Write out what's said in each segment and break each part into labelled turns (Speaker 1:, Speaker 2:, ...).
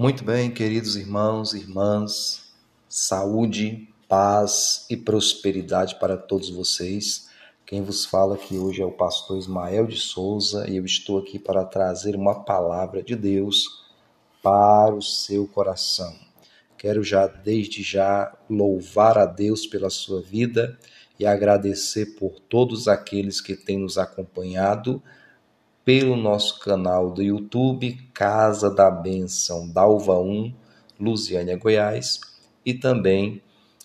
Speaker 1: Muito bem, queridos irmãos e irmãs, saúde, paz e prosperidade para todos vocês. Quem vos fala aqui hoje é o pastor Ismael de Souza e eu estou aqui para trazer uma palavra de Deus para o seu coração. Quero já desde já louvar a Deus pela sua vida e agradecer por todos aqueles que têm nos acompanhado pelo nosso canal do YouTube Casa da Benção Dalva 1, Lusiânia, Goiás, e também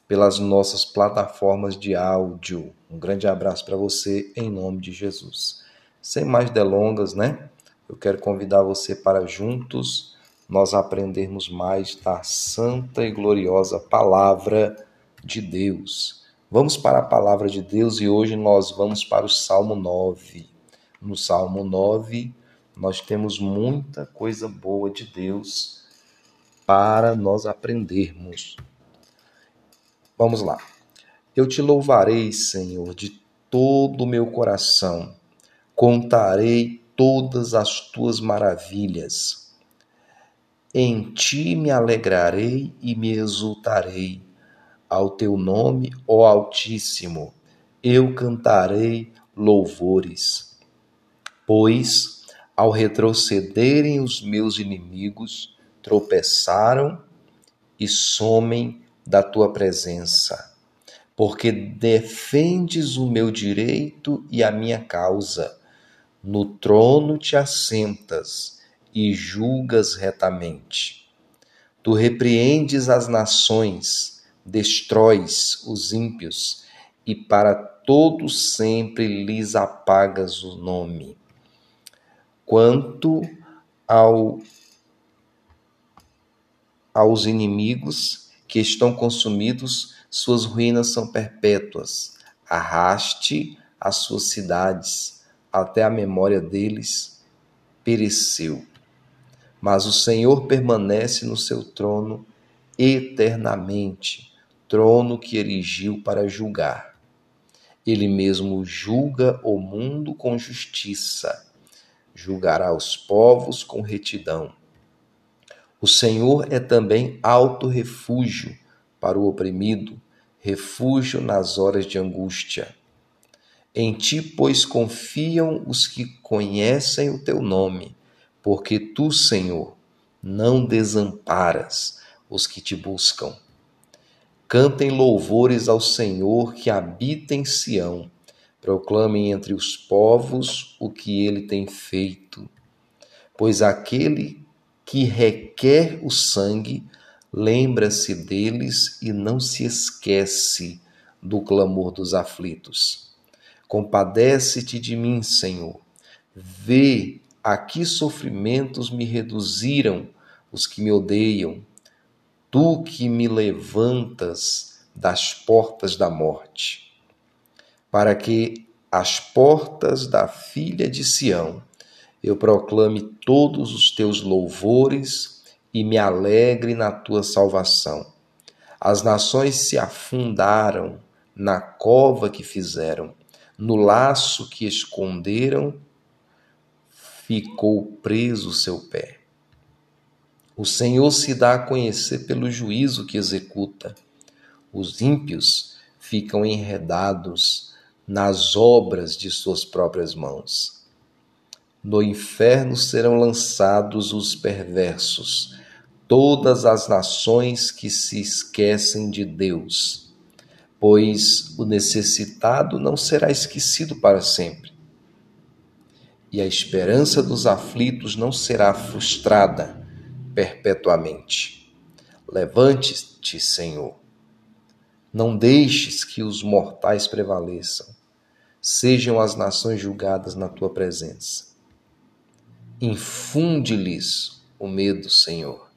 Speaker 1: pelas nossas plataformas de áudio. Um grande abraço para você em nome de Jesus. Sem mais delongas, né? Eu quero convidar você para juntos nós aprendermos mais da santa e gloriosa palavra de Deus. Vamos para a palavra de Deus e hoje nós vamos para o Salmo 9 no Salmo 9, nós temos muita coisa boa de Deus para nós aprendermos. Vamos lá. Eu te louvarei, Senhor, de todo o meu coração. Contarei todas as tuas maravilhas. Em ti me alegrarei e me exultarei. Ao teu nome, ó Altíssimo, eu cantarei louvores. Pois, ao retrocederem os meus inimigos, tropeçaram e somem da tua presença. Porque defendes o meu direito e a minha causa. No trono te assentas e julgas retamente. Tu repreendes as nações, destróis os ímpios e para todo sempre lhes apagas o nome. Quanto ao, aos inimigos que estão consumidos, suas ruínas são perpétuas. Arraste as suas cidades, até a memória deles pereceu. Mas o Senhor permanece no seu trono eternamente, trono que erigiu para julgar. Ele mesmo julga o mundo com justiça julgará os povos com retidão. O Senhor é também alto refúgio para o oprimido, refúgio nas horas de angústia. Em ti, pois, confiam os que conhecem o teu nome, porque tu, Senhor, não desamparas os que te buscam. Cantem louvores ao Senhor que habita em Sião proclamem entre os povos o que ele tem feito. Pois aquele que requer o sangue lembra-se deles e não se esquece do clamor dos aflitos. Compadece-te de mim, Senhor. Vê a que sofrimentos me reduziram os que me odeiam. Tu que me levantas das portas da morte para que as portas da filha de Sião eu proclame todos os teus louvores e me alegre na tua salvação. As nações se afundaram na cova que fizeram, no laço que esconderam, ficou preso seu pé. O Senhor se dá a conhecer pelo juízo que executa. Os ímpios ficam enredados nas obras de suas próprias mãos. No inferno serão lançados os perversos, todas as nações que se esquecem de Deus, pois o necessitado não será esquecido para sempre, e a esperança dos aflitos não será frustrada perpetuamente. Levante-te, Senhor. Não deixes que os mortais prevaleçam sejam as nações julgadas na tua presença. Infunde-lhes o medo, Senhor.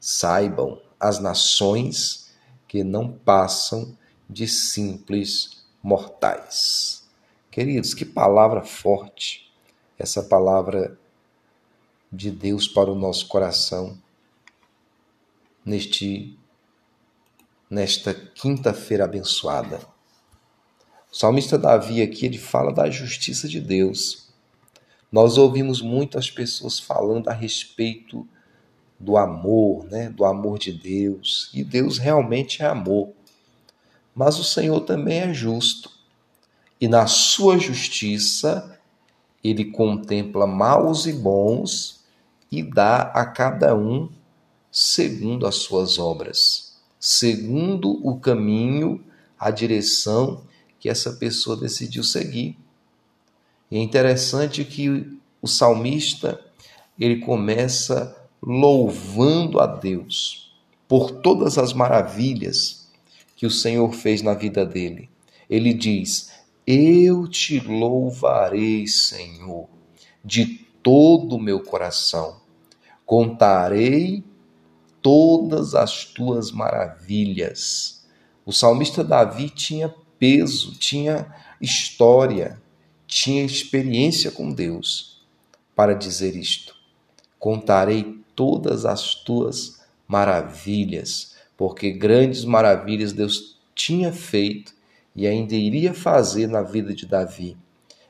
Speaker 1: Saibam as nações que não passam de simples mortais. Queridos, que palavra forte essa palavra de Deus para o nosso coração neste nesta quinta-feira abençoada. O salmista Davi aqui ele fala da justiça de Deus. Nós ouvimos muitas pessoas falando a respeito do amor, né? do amor de Deus. E Deus realmente é amor. Mas o Senhor também é justo. E na sua justiça, ele contempla maus e bons e dá a cada um segundo as suas obras, segundo o caminho, a direção que essa pessoa decidiu seguir. E é interessante que o salmista ele começa louvando a Deus por todas as maravilhas que o Senhor fez na vida dele. Ele diz: Eu te louvarei, Senhor, de todo o meu coração. Contarei todas as tuas maravilhas. O salmista Davi tinha peso, tinha história, tinha experiência com Deus para dizer isto. Contarei todas as tuas maravilhas, porque grandes maravilhas Deus tinha feito e ainda iria fazer na vida de Davi.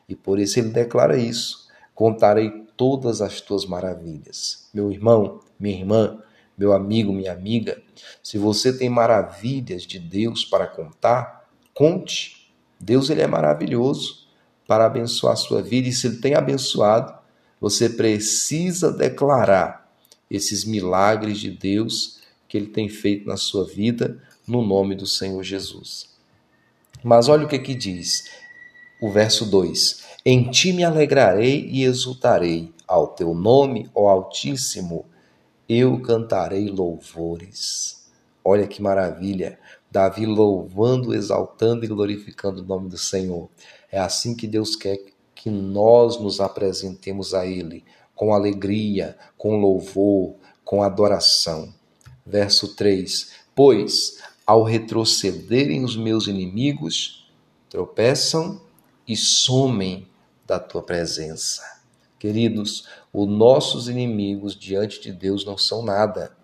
Speaker 1: E por isso ele declara isso: contarei todas as tuas maravilhas. Meu irmão, minha irmã, meu amigo, minha amiga, se você tem maravilhas de Deus para contar, conte. Deus ele é maravilhoso para abençoar a sua vida e se ele tem abençoado, você precisa declarar esses milagres de Deus que ele tem feito na sua vida, no nome do Senhor Jesus. Mas olha o que que diz o verso 2: Em ti me alegrarei e exultarei, ao teu nome, ó Altíssimo, eu cantarei louvores. Olha que maravilha! Davi louvando, exaltando e glorificando o nome do Senhor. É assim que Deus quer que nós nos apresentemos a Ele, com alegria, com louvor, com adoração. Verso 3: Pois, ao retrocederem os meus inimigos, tropeçam e somem da tua presença. Queridos, os nossos inimigos diante de Deus não são nada.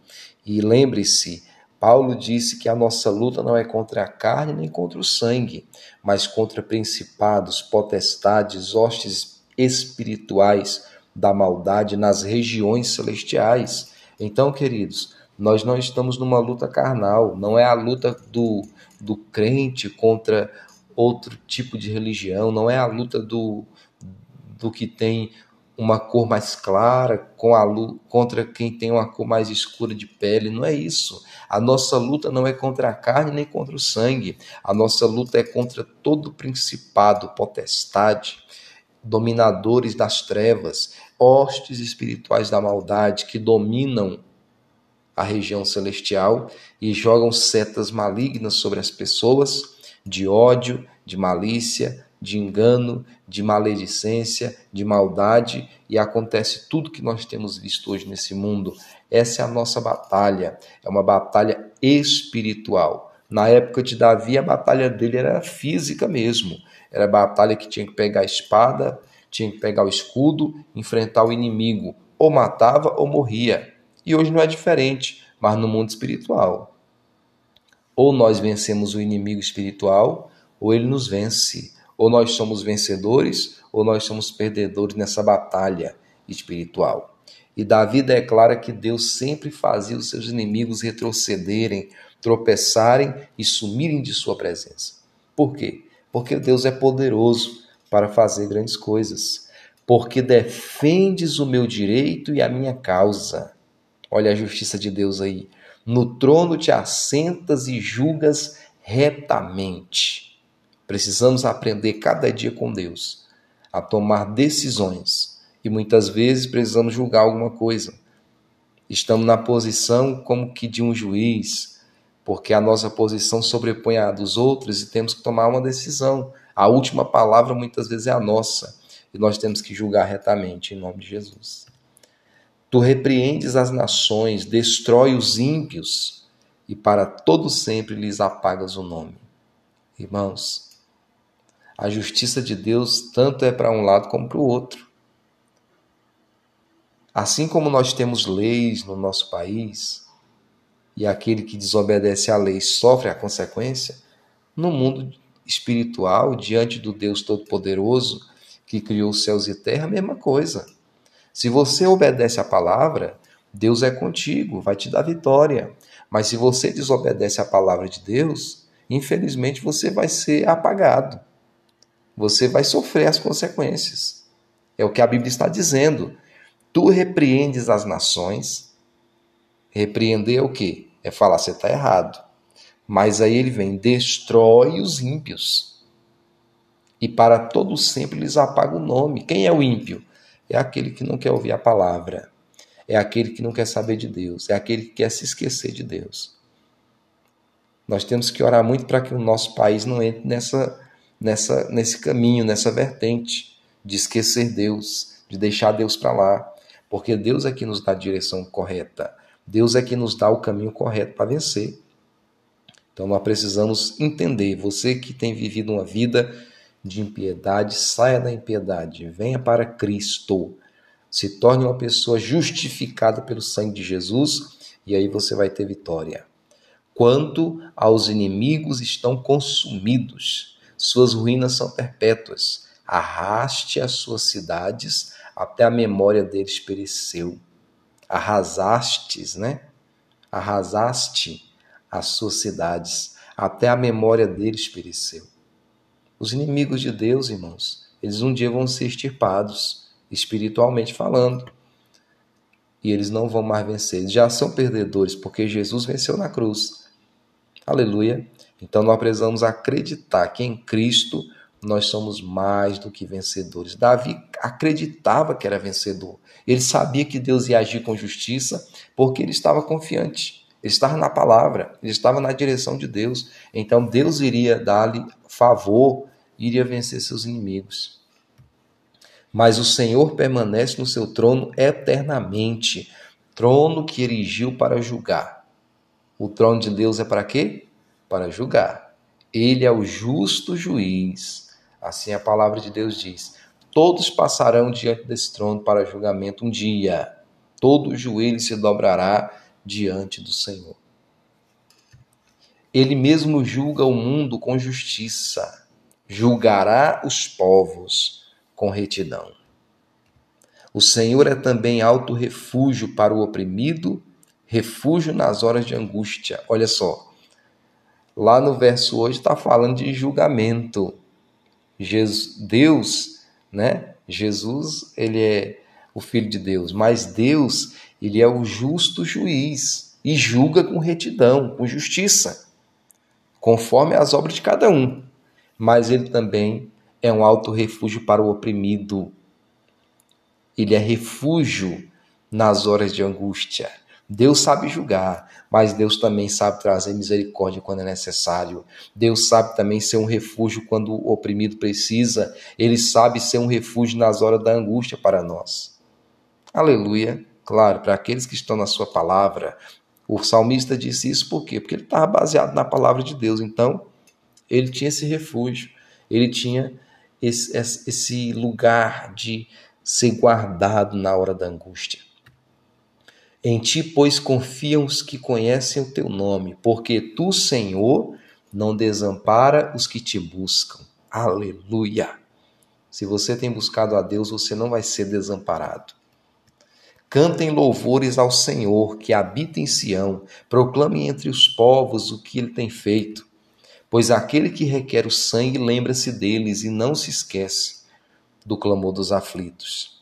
Speaker 1: E lembre-se, Paulo disse que a nossa luta não é contra a carne nem contra o sangue, mas contra principados, potestades, hostes espirituais da maldade nas regiões celestiais. Então, queridos, nós não estamos numa luta carnal, não é a luta do, do crente contra outro tipo de religião, não é a luta do, do que tem uma cor mais clara com a contra quem tem uma cor mais escura de pele, não é isso. A nossa luta não é contra a carne nem contra o sangue. A nossa luta é contra todo principado, potestade, dominadores das trevas, hostes espirituais da maldade que dominam a região celestial e jogam setas malignas sobre as pessoas de ódio, de malícia, de engano, de maledicência, de maldade e acontece tudo que nós temos visto hoje nesse mundo. Essa é a nossa batalha, é uma batalha espiritual. Na época de Davi, a batalha dele era física mesmo. Era a batalha que tinha que pegar a espada, tinha que pegar o escudo, enfrentar o inimigo. Ou matava ou morria. E hoje não é diferente, mas no mundo espiritual. Ou nós vencemos o inimigo espiritual, ou ele nos vence. Ou nós somos vencedores, ou nós somos perdedores nessa batalha espiritual. E Davi declara que Deus sempre fazia os seus inimigos retrocederem, tropeçarem e sumirem de sua presença. Por quê? Porque Deus é poderoso para fazer grandes coisas. Porque defendes o meu direito e a minha causa. Olha a justiça de Deus aí. No trono te assentas e julgas retamente. Precisamos aprender cada dia com Deus a tomar decisões e muitas vezes precisamos julgar alguma coisa. Estamos na posição como que de um juiz, porque a nossa posição sobrepõe a dos outros e temos que tomar uma decisão. A última palavra muitas vezes é a nossa e nós temos que julgar retamente em nome de Jesus. Tu repreendes as nações, destrói os ímpios e para todo sempre lhes apagas o nome. Irmãos, a justiça de Deus tanto é para um lado como para o outro. Assim como nós temos leis no nosso país, e aquele que desobedece à lei sofre a consequência, no mundo espiritual, diante do Deus Todo-Poderoso, que criou os céus e terra, a mesma coisa. Se você obedece à palavra, Deus é contigo, vai te dar vitória. Mas se você desobedece à palavra de Deus, infelizmente você vai ser apagado. Você vai sofrer as consequências. É o que a Bíblia está dizendo. Tu repreendes as nações. Repreender é o quê? É falar, você está errado. Mas aí ele vem, destrói os ímpios. E para todo sempre lhes apaga o nome. Quem é o ímpio? É aquele que não quer ouvir a palavra. É aquele que não quer saber de Deus. É aquele que quer se esquecer de Deus. Nós temos que orar muito para que o nosso país não entre nessa, nessa, nesse caminho, nessa vertente de esquecer Deus, de deixar Deus para lá. Porque Deus é que nos dá a direção correta. Deus é que nos dá o caminho correto para vencer. Então nós precisamos entender, você que tem vivido uma vida de impiedade, saia da impiedade, venha para Cristo. Se torne uma pessoa justificada pelo sangue de Jesus e aí você vai ter vitória. Quanto aos inimigos estão consumidos, suas ruínas são perpétuas. Arraste as suas cidades até a memória deles pereceu. Arrasastes, né? Arrasaste as suas cidades, até a memória deles pereceu. Os inimigos de Deus, irmãos, eles um dia vão ser extirpados, espiritualmente falando. E eles não vão mais vencer. Eles já são perdedores, porque Jesus venceu na cruz. Aleluia. Então nós precisamos acreditar que em Cristo nós somos mais do que vencedores. Davi acreditava que era vencedor. Ele sabia que Deus ia agir com justiça, porque ele estava confiante. Ele estava na palavra, ele estava na direção de Deus. Então Deus iria dar-lhe favor, iria vencer seus inimigos. Mas o Senhor permanece no seu trono eternamente trono que erigiu para julgar. O trono de Deus é para quê? Para julgar. Ele é o justo juiz. Assim a palavra de Deus diz: Todos passarão diante desse trono para julgamento um dia. Todo joelho se dobrará diante do Senhor. Ele mesmo julga o mundo com justiça, julgará os povos com retidão. O Senhor é também alto refúgio para o oprimido, refúgio nas horas de angústia. Olha só, lá no verso hoje está falando de julgamento. Jesus, Deus, né? Jesus, ele é o Filho de Deus, mas Deus, ele é o justo juiz e julga com retidão, com justiça, conforme as obras de cada um. Mas ele também é um alto refúgio para o oprimido. Ele é refúgio nas horas de angústia. Deus sabe julgar, mas Deus também sabe trazer misericórdia quando é necessário. Deus sabe também ser um refúgio quando o oprimido precisa. Ele sabe ser um refúgio nas horas da angústia para nós. Aleluia. Claro, para aqueles que estão na sua palavra, o salmista disse isso por quê? Porque ele estava baseado na palavra de Deus. Então, ele tinha esse refúgio, ele tinha esse, esse lugar de ser guardado na hora da angústia. Em ti, pois, confiam os que conhecem o teu nome, porque tu, Senhor, não desampara os que te buscam. Aleluia! Se você tem buscado a Deus, você não vai ser desamparado. Cantem louvores ao Senhor que habita em Sião, proclamem entre os povos o que ele tem feito. Pois aquele que requer o sangue lembra-se deles e não se esquece do clamor dos aflitos.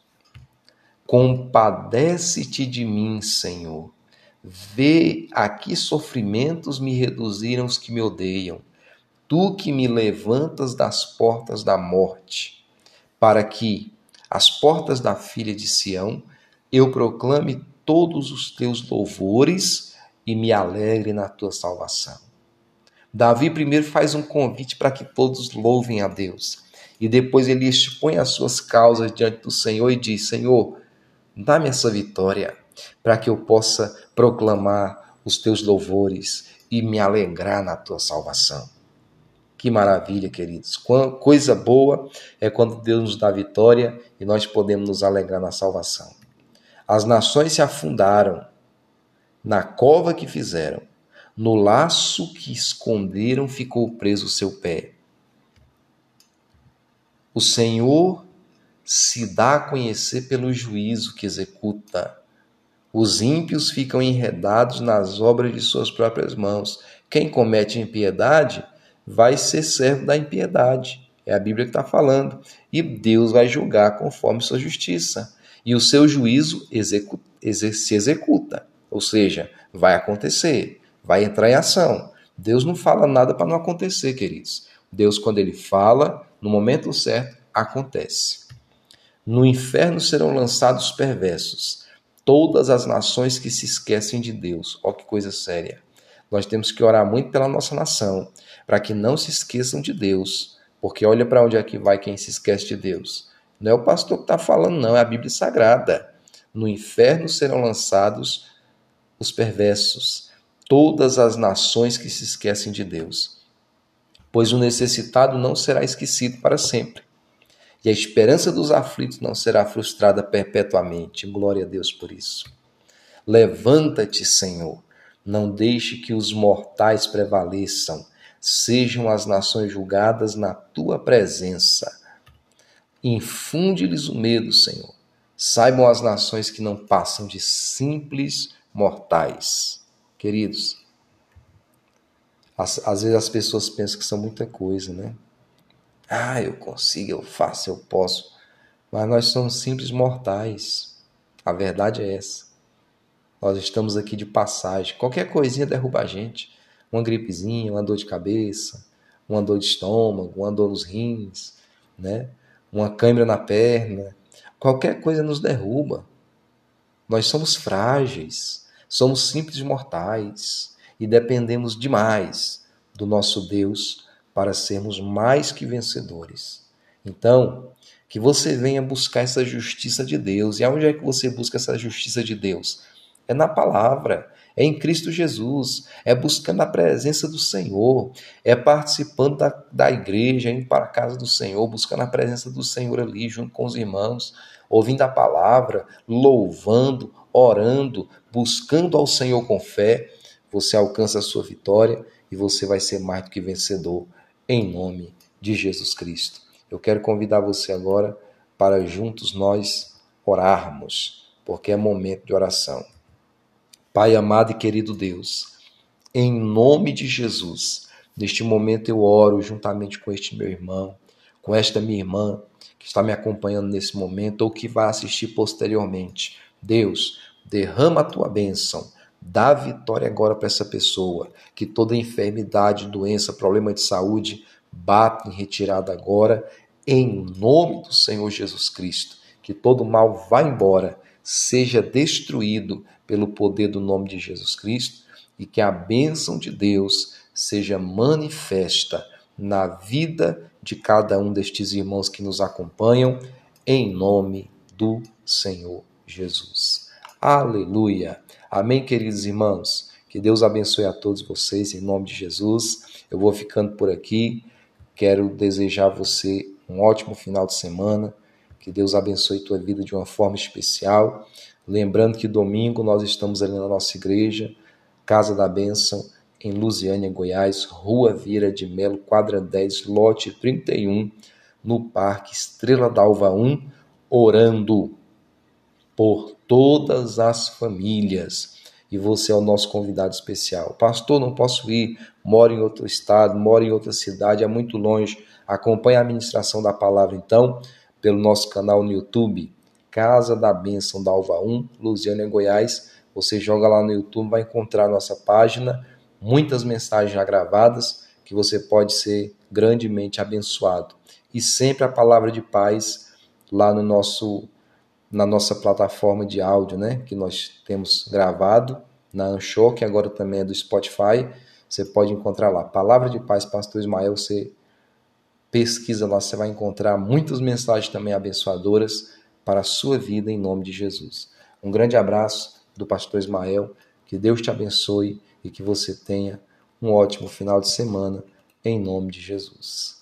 Speaker 1: Compadece-te de mim, Senhor. Vê a que sofrimentos me reduziram os que me odeiam. Tu que me levantas das portas da morte, para que as portas da filha de Sião eu proclame todos os teus louvores e me alegre na tua salvação. Davi primeiro faz um convite para que todos louvem a Deus. E depois ele expõe as suas causas diante do Senhor e diz: Senhor, dá-me essa vitória para que eu possa proclamar os teus louvores e me alegrar na tua salvação. Que maravilha, queridos. Coisa boa é quando Deus nos dá vitória e nós podemos nos alegrar na salvação. As nações se afundaram na cova que fizeram, no laço que esconderam ficou preso o seu pé. O Senhor se dá a conhecer pelo juízo que executa. Os ímpios ficam enredados nas obras de suas próprias mãos. Quem comete impiedade vai ser servo da impiedade. É a Bíblia que está falando. E Deus vai julgar conforme sua justiça. E o seu juízo execu se executa. Ou seja, vai acontecer, vai entrar em ação. Deus não fala nada para não acontecer, queridos. Deus, quando ele fala, no momento certo, acontece. No inferno serão lançados os perversos, todas as nações que se esquecem de Deus. Ó, que coisa séria. Nós temos que orar muito pela nossa nação, para que não se esqueçam de Deus, porque olha para onde é que vai quem se esquece de Deus. Não é o pastor que está falando, não, é a Bíblia Sagrada. No inferno serão lançados os perversos, todas as nações que se esquecem de Deus. Pois o necessitado não será esquecido para sempre, e a esperança dos aflitos não será frustrada perpetuamente. Glória a Deus por isso. Levanta-te, Senhor, não deixe que os mortais prevaleçam, sejam as nações julgadas na tua presença. Infunde-lhes o medo, Senhor. Saibam as nações que não passam de simples mortais. Queridos, às, às vezes as pessoas pensam que são muita coisa, né? Ah, eu consigo, eu faço, eu posso. Mas nós somos simples mortais. A verdade é essa. Nós estamos aqui de passagem. Qualquer coisinha derruba a gente. Uma gripezinha, uma dor de cabeça, uma dor de estômago, uma dor nos rins, né? Uma câimbra na perna. Qualquer coisa nos derruba. Nós somos frágeis. Somos simples mortais e dependemos demais do nosso Deus para sermos mais que vencedores. Então, que você venha buscar essa justiça de Deus. E aonde é que você busca essa justiça de Deus? É na palavra, é em Cristo Jesus, é buscando a presença do Senhor, é participando da, da igreja, indo para a casa do Senhor, buscando a presença do Senhor ali, junto com os irmãos, ouvindo a palavra, louvando, orando, buscando ao Senhor com fé, você alcança a sua vitória e você vai ser mais do que vencedor, em nome de Jesus Cristo. Eu quero convidar você agora para juntos nós orarmos, porque é momento de oração. Pai amado e querido Deus, em nome de Jesus, neste momento eu oro juntamente com este meu irmão, com esta minha irmã que está me acompanhando nesse momento ou que vai assistir posteriormente. Deus, derrama a tua bênção, dá vitória agora para essa pessoa, que toda enfermidade, doença, problema de saúde bata em retirada agora, em nome do Senhor Jesus Cristo. Que todo mal vá embora, seja destruído pelo poder do nome de Jesus Cristo e que a bênção de Deus seja manifesta na vida de cada um destes irmãos que nos acompanham, em nome do Senhor Jesus. Aleluia. Amém, queridos irmãos. Que Deus abençoe a todos vocês em nome de Jesus. Eu vou ficando por aqui. Quero desejar a você um ótimo final de semana. Que Deus abençoe tua vida de uma forma especial. Lembrando que domingo nós estamos ali na nossa igreja, Casa da Bênção, em Lusiânia, Goiás, Rua Vira de Melo, quadra 10, lote 31, no Parque Estrela d'Alva 1, orando por todas as famílias. E você é o nosso convidado especial. Pastor, não posso ir, moro em outro estado, moro em outra cidade, é muito longe. Acompanhe a administração da palavra, então, pelo nosso canal no YouTube, Casa da Bênção da Alva 1, Lusiana, Goiás. Você joga lá no YouTube, vai encontrar nossa página, muitas mensagens já gravadas, que você pode ser grandemente abençoado. E sempre a palavra de paz lá no nosso na nossa plataforma de áudio, né, que nós temos gravado na Anchor, que agora também é do Spotify. Você pode encontrar lá, Palavra de Paz, Pastor Ismael, você pesquisa lá, você vai encontrar muitas mensagens também abençoadoras para a sua vida em nome de Jesus. Um grande abraço do Pastor Ismael, que Deus te abençoe e que você tenha um ótimo final de semana em nome de Jesus.